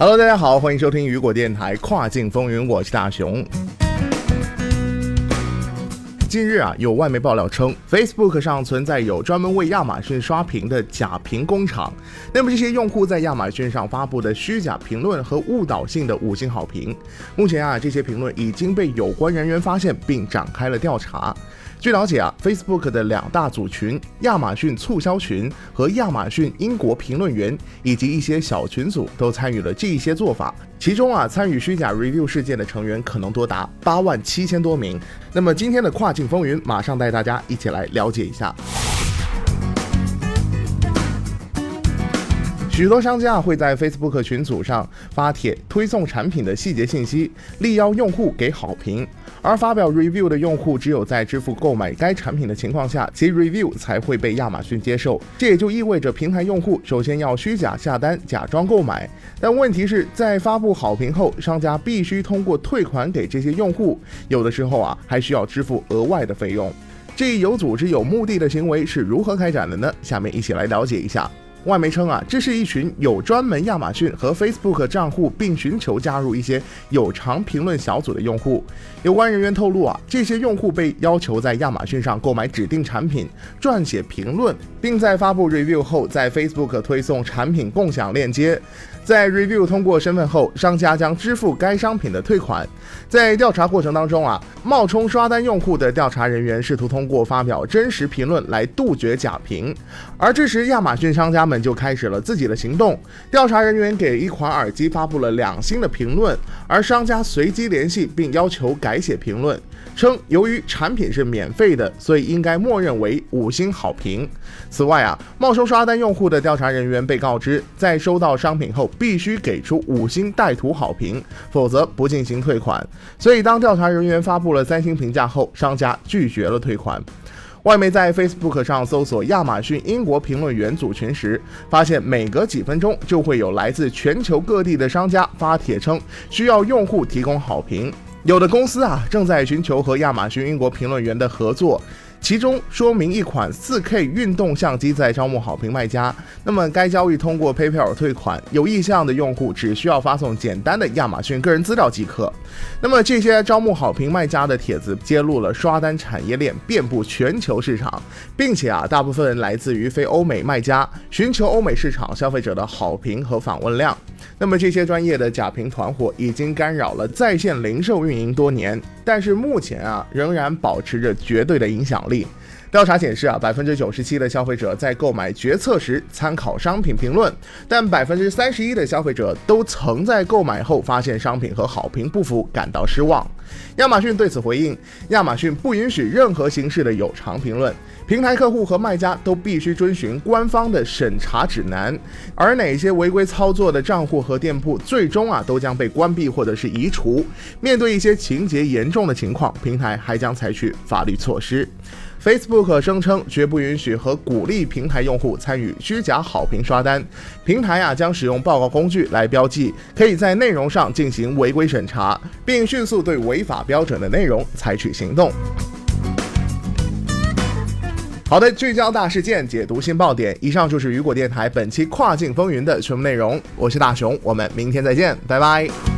Hello，大家好，欢迎收听雨果电台跨境风云，我是大熊。近日啊，有外媒爆料称，Facebook 上存在有专门为亚马逊刷屏的假评工厂。那么这些用户在亚马逊上发布的虚假评论和误导性的五星好评，目前啊，这些评论已经被有关人员发现并展开了调查。据了解啊，Facebook 的两大组群——亚马逊促销群和亚马逊英国评论员，以及一些小群组都参与了这一些做法。其中啊，参与虚假 review 事件的成员可能多达八万七千多名。那么今天的跨境风云，马上带大家一起来了解一下。许多商家会在 Facebook 群组上发帖推送产品的细节信息，力邀用户给好评。而发表 review 的用户只有在支付购买该产品的情况下，其 review 才会被亚马逊接受。这也就意味着平台用户首先要虚假下单，假装购买。但问题是在发布好评后，商家必须通过退款给这些用户，有的时候啊还需要支付额外的费用。这一有组织、有目的的行为是如何开展的呢？下面一起来了解一下。外媒称啊，这是一群有专门亚马逊和 Facebook 账户，并寻求加入一些有偿评论小组的用户。有关人员透露啊，这些用户被要求在亚马逊上购买指定产品，撰写评论，并在发布 review 后，在 Facebook 推送产品共享链接。在 review 通过身份后，商家将支付该商品的退款。在调查过程当中啊，冒充刷单用户的调查人员试图通过发表真实评论来杜绝假评。而这时，亚马逊商家们就开始了自己的行动。调查人员给一款耳机发布了两星的评论，而商家随机联系并要求改写评论，称由于产品是免费的，所以应该默认为五星好评。此外啊，冒充刷单用户的调查人员被告知，在收到商品后。必须给出五星带图好评，否则不进行退款。所以，当调查人员发布了三星评价后，商家拒绝了退款。外媒在 Facebook 上搜索亚马逊英国评论员组群时，发现每隔几分钟就会有来自全球各地的商家发帖称需要用户提供好评。有的公司啊正在寻求和亚马逊英国评论员的合作。其中说明一款 4K 运动相机在招募好评卖家，那么该交易通过 PayPal 退款，有意向的用户只需要发送简单的亚马逊个人资料即可。那么这些招募好评卖家的帖子揭露了刷单产业链遍布全球市场，并且啊，大部分来自于非欧美卖家，寻求欧美市场消费者的好评和访问量。那么这些专业的假评团伙已经干扰了在线零售运营多年，但是目前啊，仍然保持着绝对的影响力。调查显示啊，百分之九十七的消费者在购买决策时参考商品评论，但百分之三十一的消费者都曾在购买后发现商品和好评不符，感到失望。亚马逊对此回应，亚马逊不允许任何形式的有偿评论，平台客户和卖家都必须遵循官方的审查指南，而哪些违规操作的账户和店铺，最终啊都将被关闭或者是移除。面对一些情节严重的情况，平台还将采取法律措施。Facebook 声称绝不允许和鼓励平台用户参与虚假好评刷单，平台啊将使用报告工具来标记，可以在内容上进行违规审查，并迅速对违法标准的内容采取行动。好的，聚焦大事件，解读新爆点。以上就是雨果电台本期跨境风云的全部内容。我是大熊，我们明天再见，拜拜。